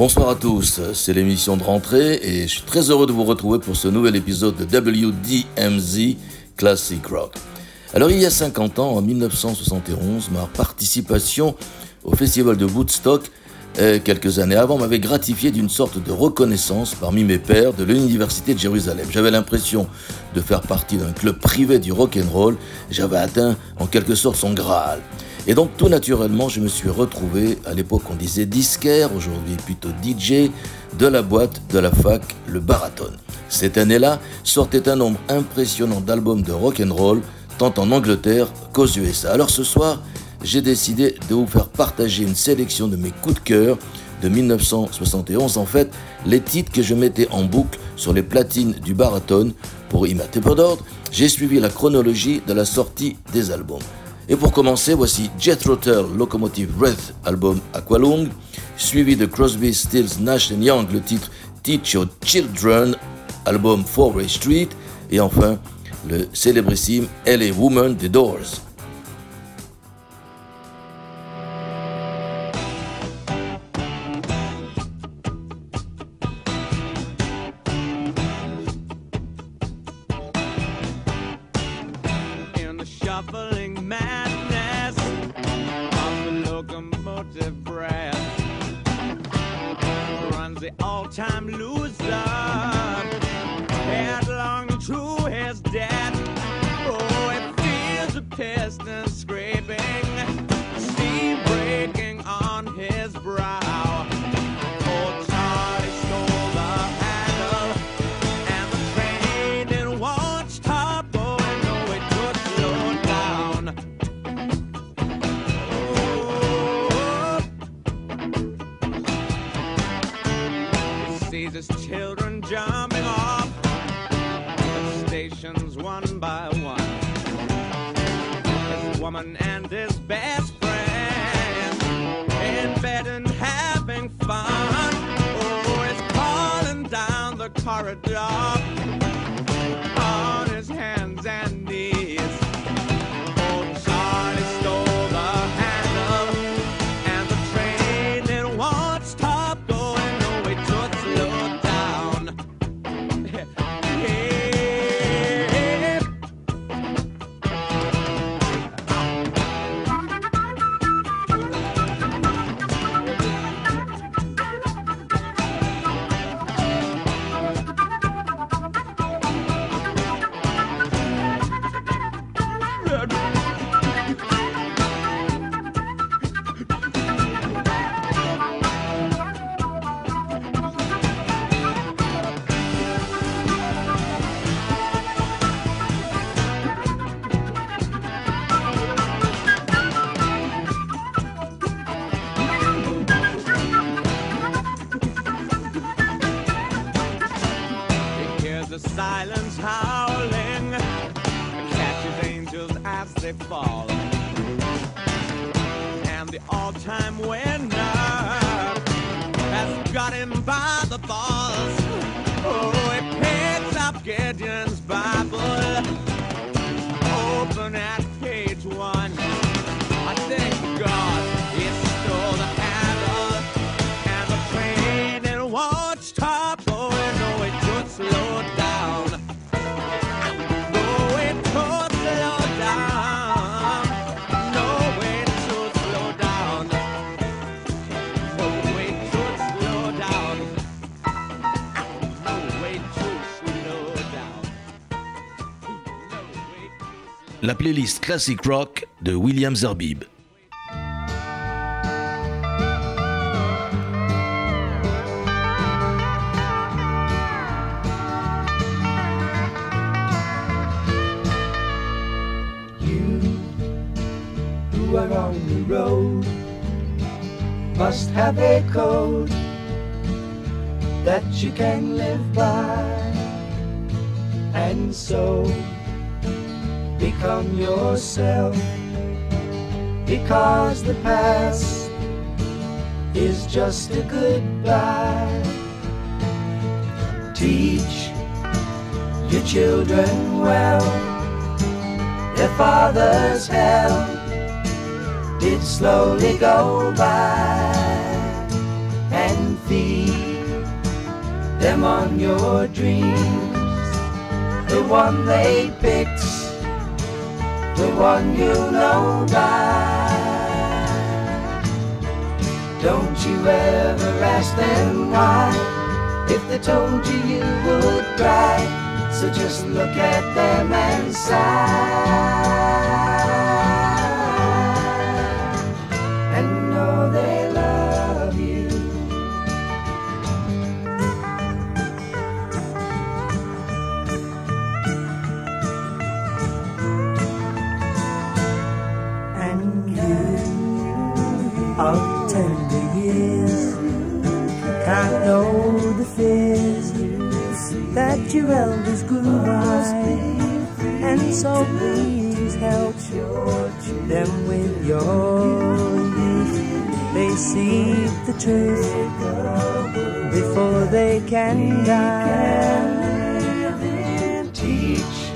Bonsoir à tous, c'est l'émission de rentrée et je suis très heureux de vous retrouver pour ce nouvel épisode de WDMZ Classic Rock. Alors il y a 50 ans, en 1971, ma participation au festival de Woodstock, euh, quelques années avant, m'avait gratifié d'une sorte de reconnaissance parmi mes pairs de l'Université de Jérusalem. J'avais l'impression de faire partie d'un club privé du rock and roll, j'avais atteint en quelque sorte son Graal. Et donc tout naturellement, je me suis retrouvé, à l'époque on disait disquaire, aujourd'hui plutôt DJ, de la boîte de la fac, le Baraton. Cette année-là sortait un nombre impressionnant d'albums de rock and roll, tant en Angleterre qu'aux USA. Alors ce soir, j'ai décidé de vous faire partager une sélection de mes coups de cœur de 1971, en fait, les titres que je mettais en boucle sur les platines du Baraton. Pour y peu d'ordre, j'ai suivi la chronologie de la sortie des albums. Et pour commencer, voici Jethro Tull Locomotive Breath, album Aqualung, suivi de Crosby, Stills, Nash Young, le titre Teach Your Children, album Four Way Street, et enfin le célébrissime LA Woman The Doors. Playlist Classic Rock de William Zerbib. Are on the road must have a code that you can live by. And so become yourself because the past is just a goodbye. Teach your children well, their father's hell did slowly go by and feed them on your dreams, the one they picked the one you know by. Don't you ever ask them why, if they told you you would cry. So just look at them and sigh. Elders grew by. And so please help them with your youth. They see the truth before they can die. Teach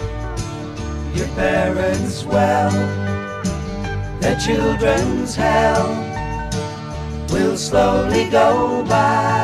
your parents well, their children's hell will slowly go by.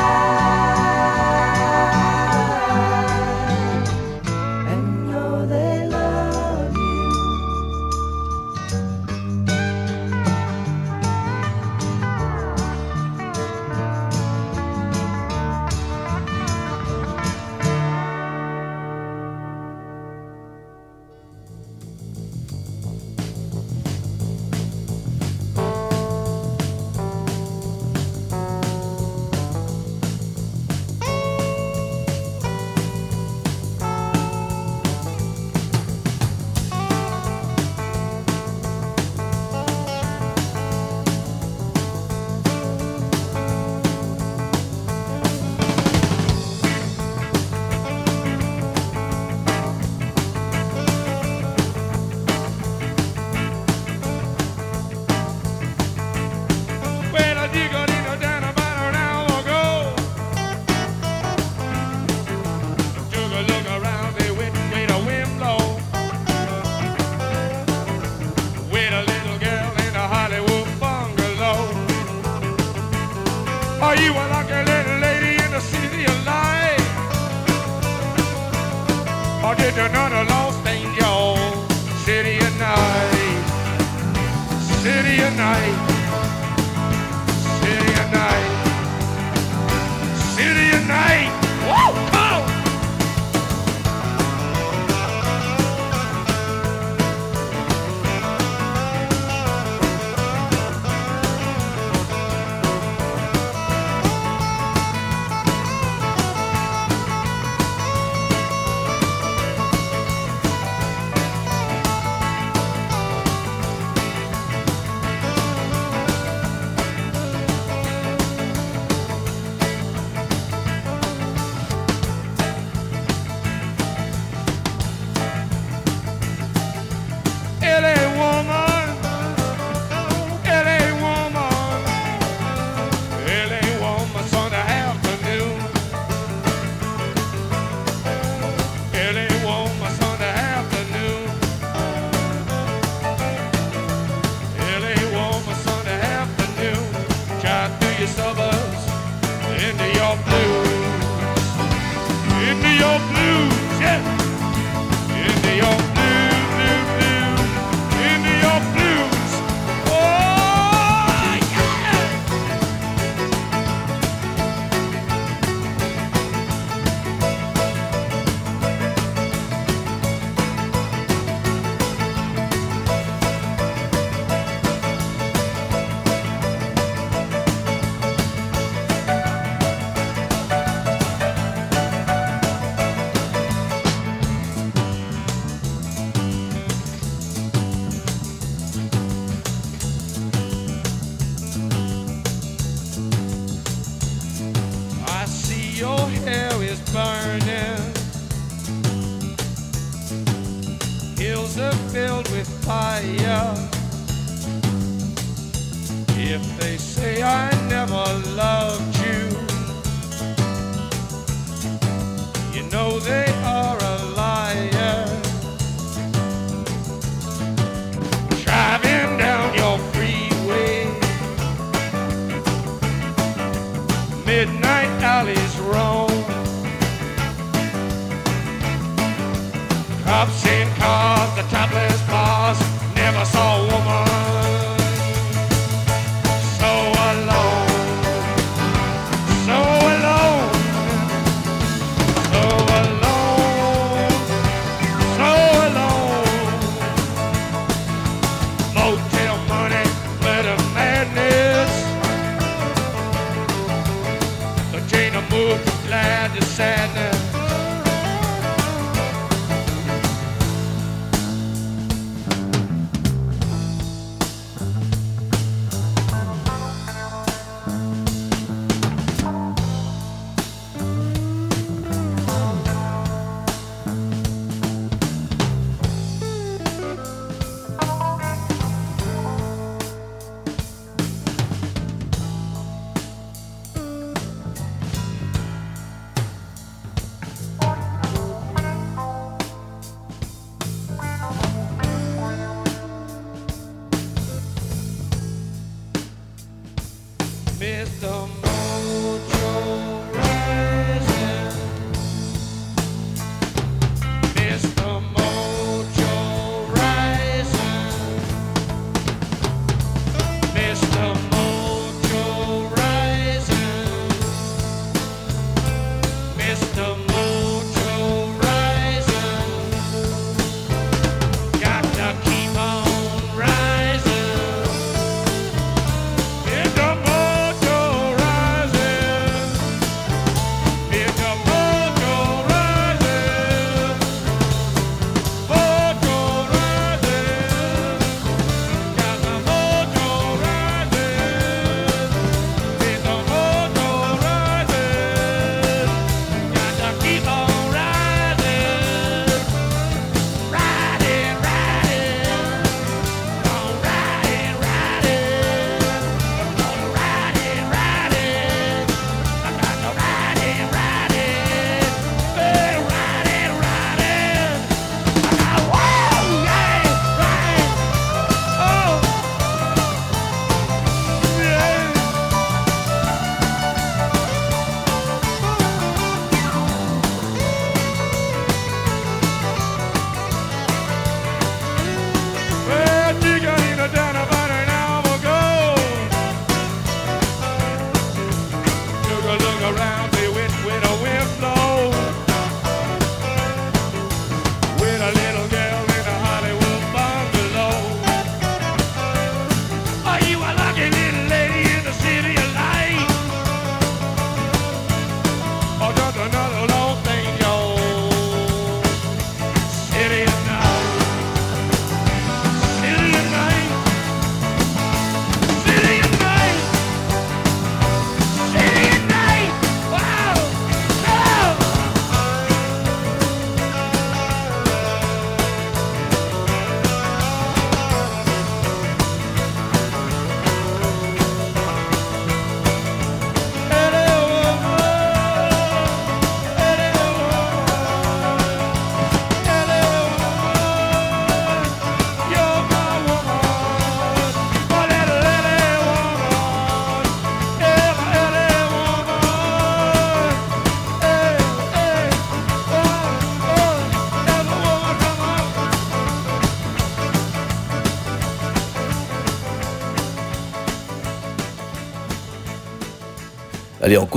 Or did another lost angel, city at night, city at night.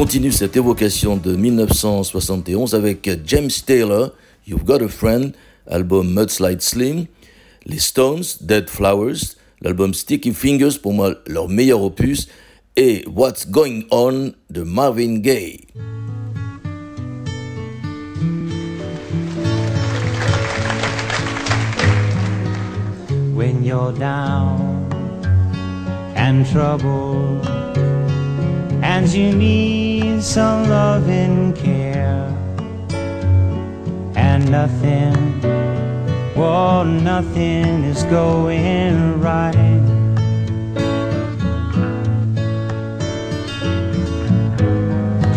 continue cette évocation de 1971 avec James Taylor, You've Got a Friend, album Mudslide Slim, les Stones, Dead Flowers, l'album Sticky Fingers, pour moi leur meilleur opus, et What's Going On de Marvin Gaye. some loving care. And nothing, well nothing is going right.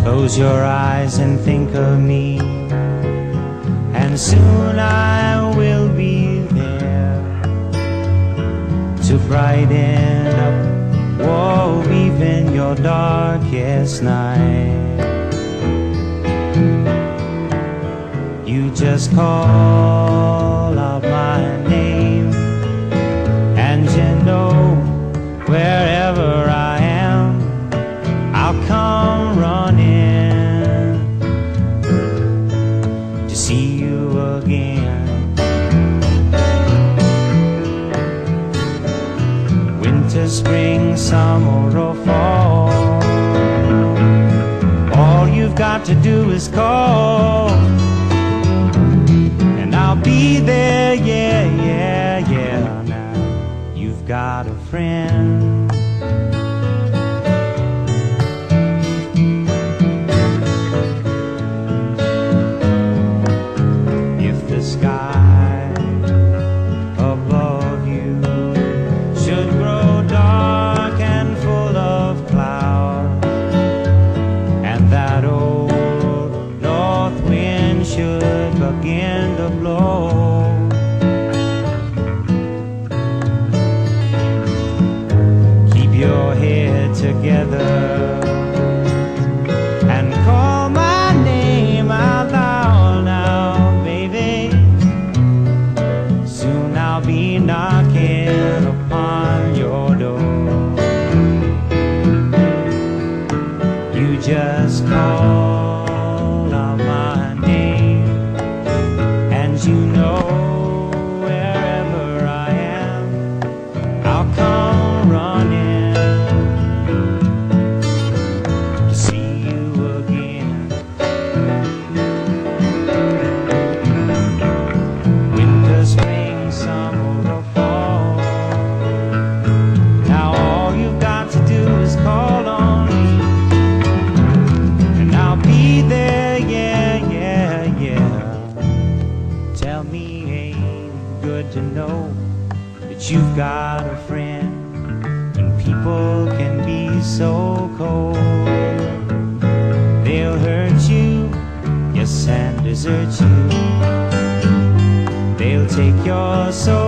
Close your eyes and think of me. And soon I will be there To brighten up Whoa, even your darkest night. You just call out my name. spring, summer, or fall. All you've got to do is call, and I'll be there, yeah, yeah, yeah. Now you've got a friend. begin to blow. take your soul.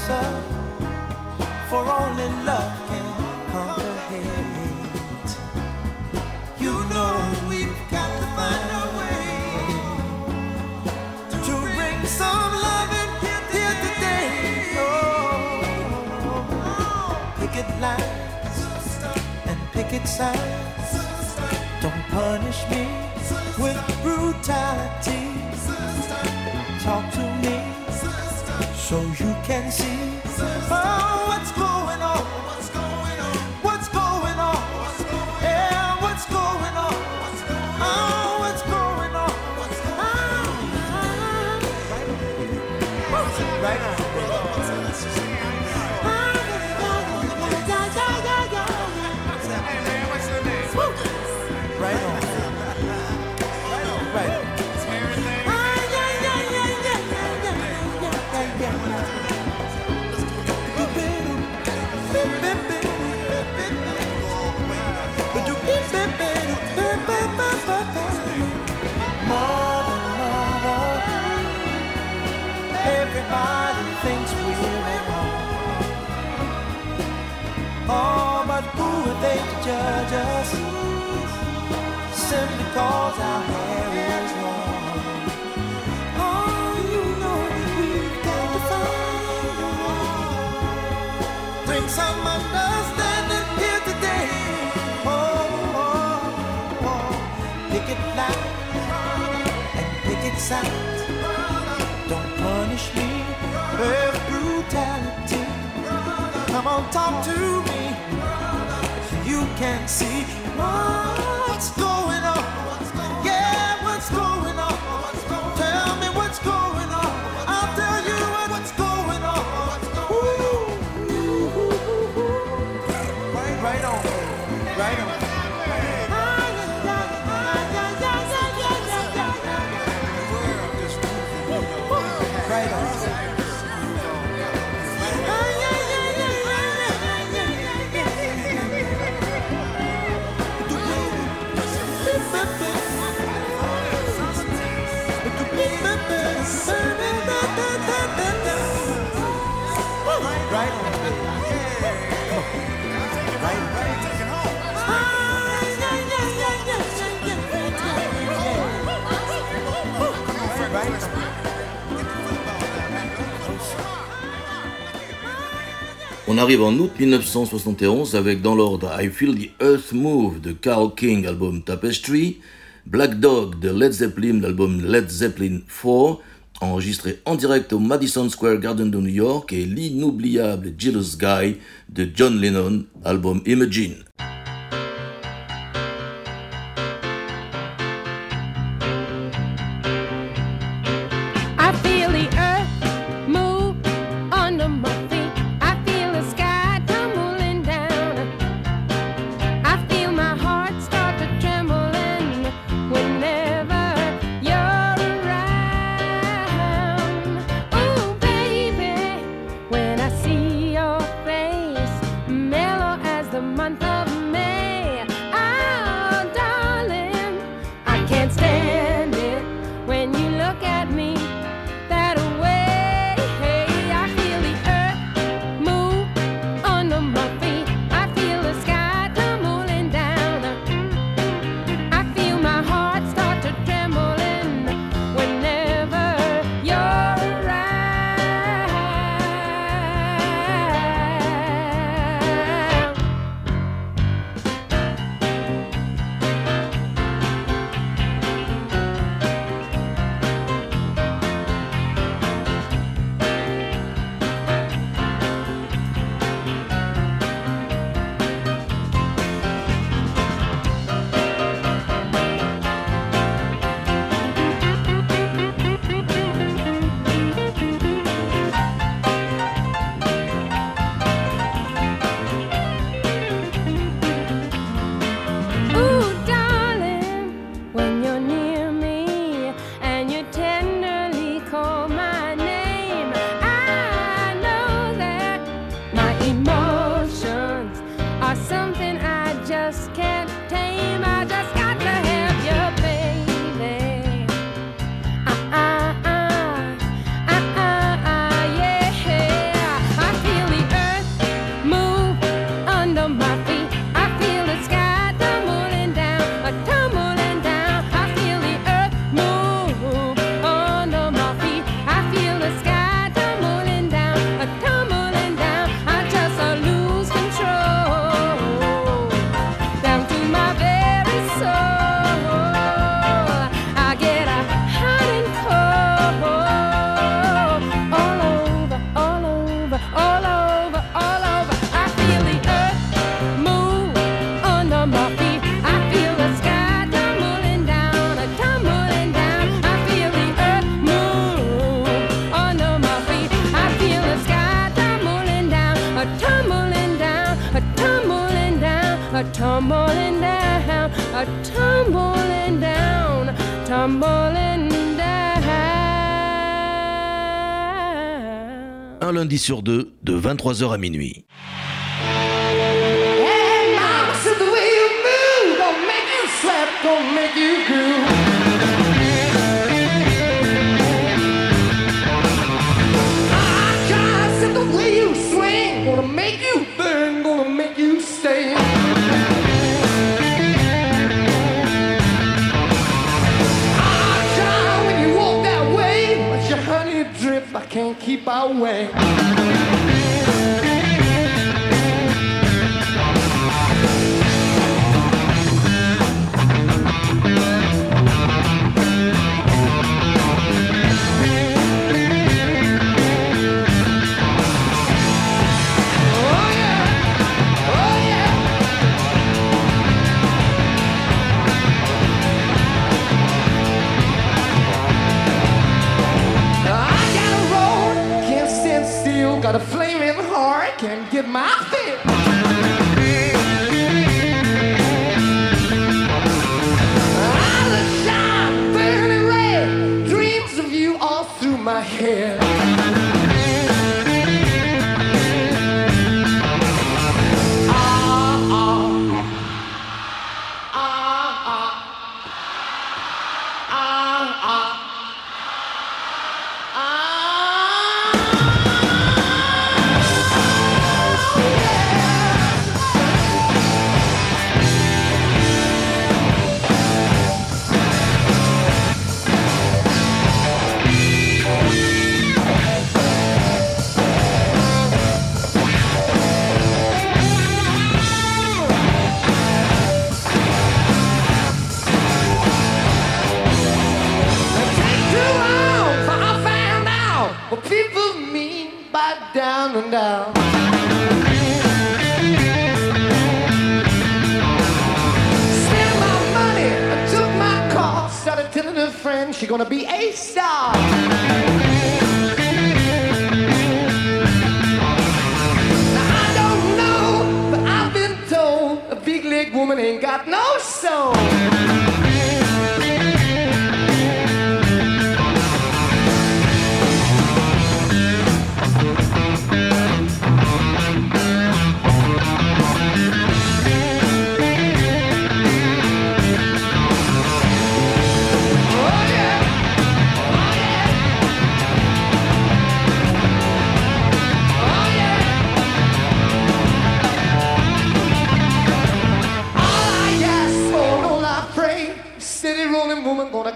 answer, for only love can conquer hate. You know we've got to find a way to bring some love and here, here today. Oh, picket lines and picket signs. Don't punish me with brutality. Talk to me so you can see oh, what's going. Oh, but who are they to judge us? Simply cause our hair is long. Oh, you know we've got to find a. Bring some understanding here today. Oh, oh, oh. Picket line and picket signs. Don't Come on, talk to me. You can see what's going on. On. Arrive en août 1971 avec dans l'ordre I Feel the Earth Move de Carl King, album Tapestry, Black Dog de Led Zeppelin, l'album Led Zeppelin 4, enregistré en direct au Madison Square Garden de New York, et l'inoubliable Jealous Guy de John Lennon, album Imagine. lundi sur deux de 23h à minuit. keep our way. down and down. Spent my money, I took my car, started telling a friend she's gonna be a star. Now I don't know, but I've been told a big leg woman ain't got no soul.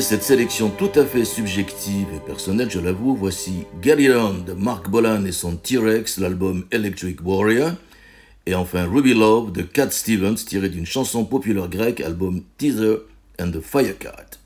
cette sélection tout à fait subjective et personnelle, je l'avoue, voici Get de Mark Bolan et son T-Rex, l'album Electric Warrior. Et enfin Ruby Love de Cat Stevens, tiré d'une chanson populaire grecque, album Teaser and the Firecat.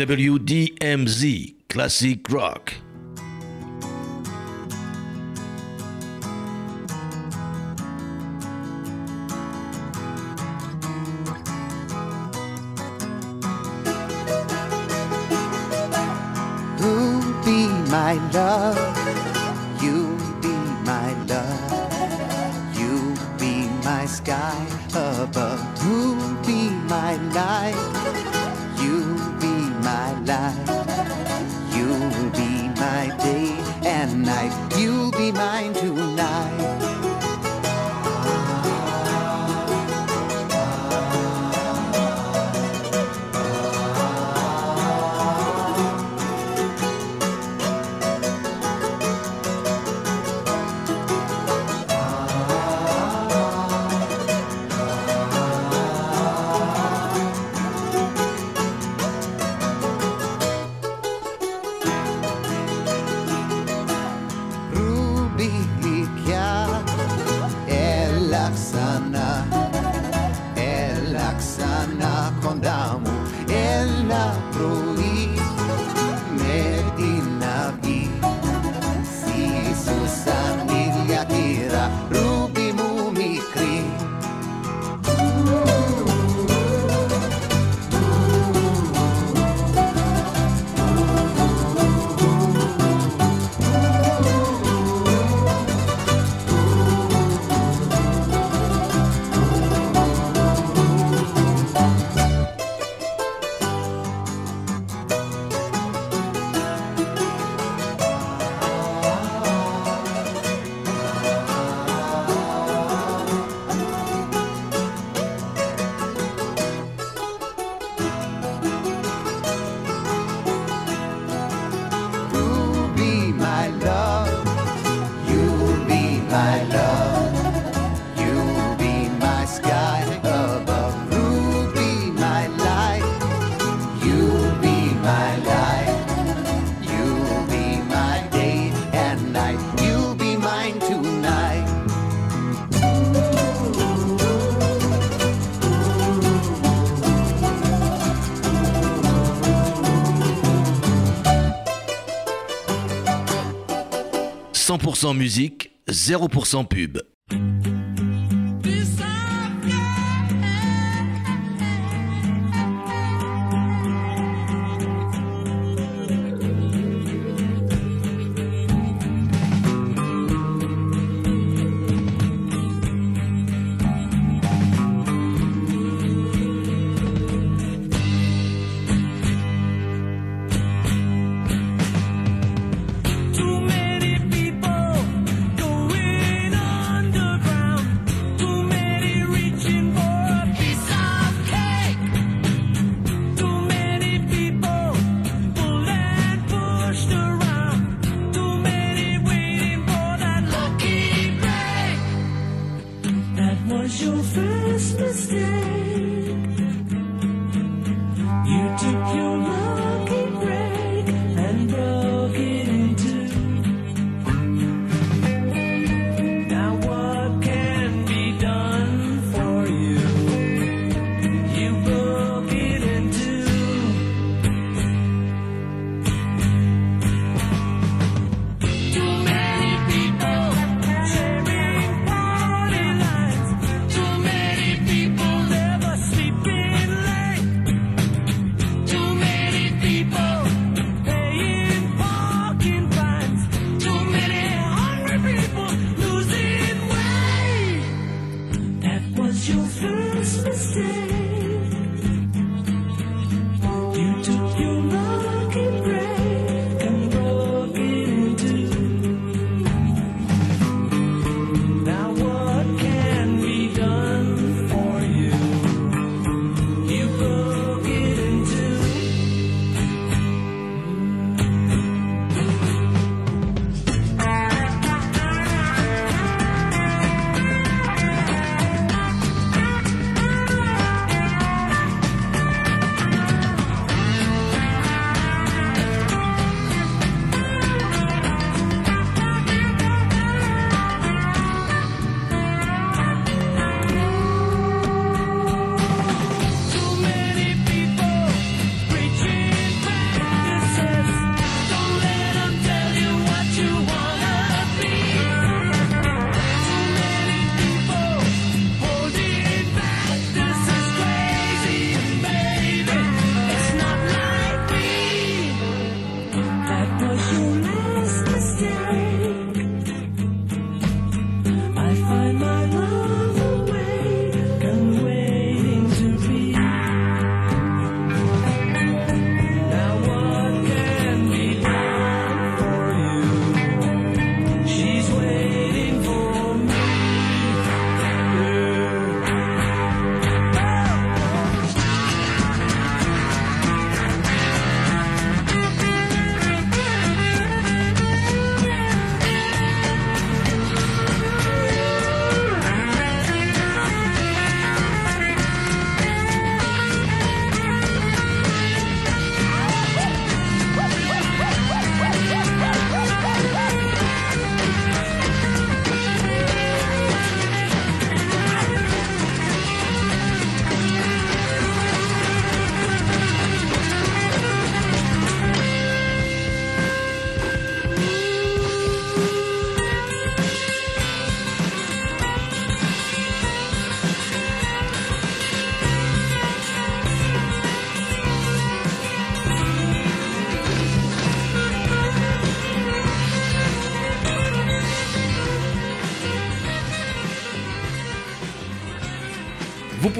WDMZ Classic Rock. 100% musique, 0% pub.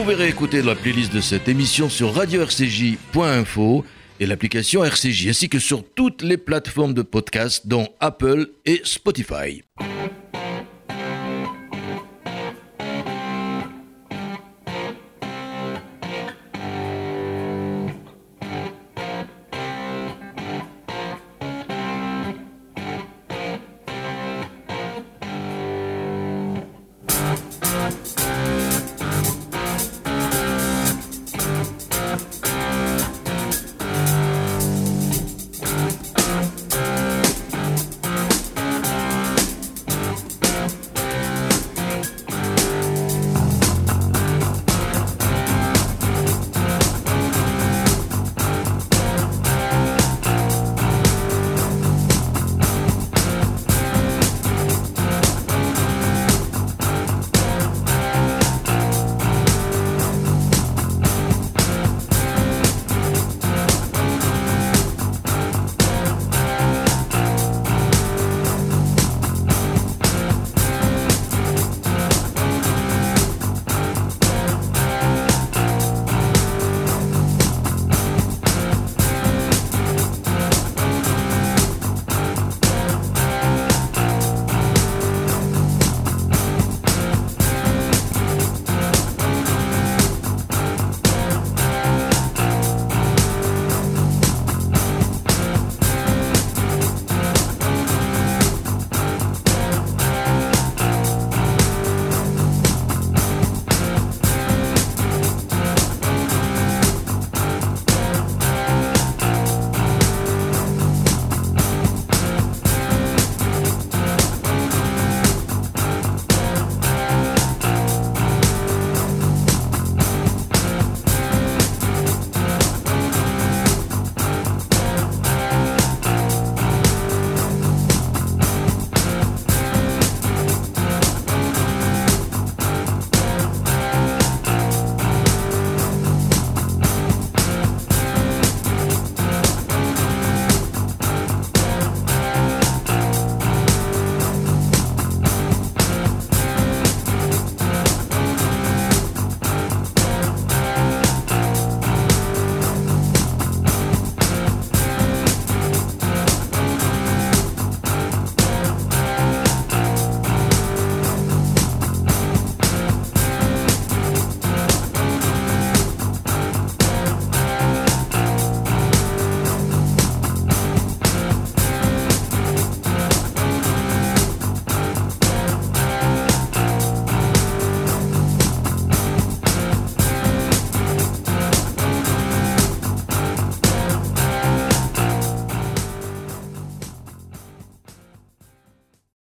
Pouvez réécouter la playlist de cette émission sur radio-rcj.info et l'application RCJ, ainsi que sur toutes les plateformes de podcast, dont Apple et Spotify.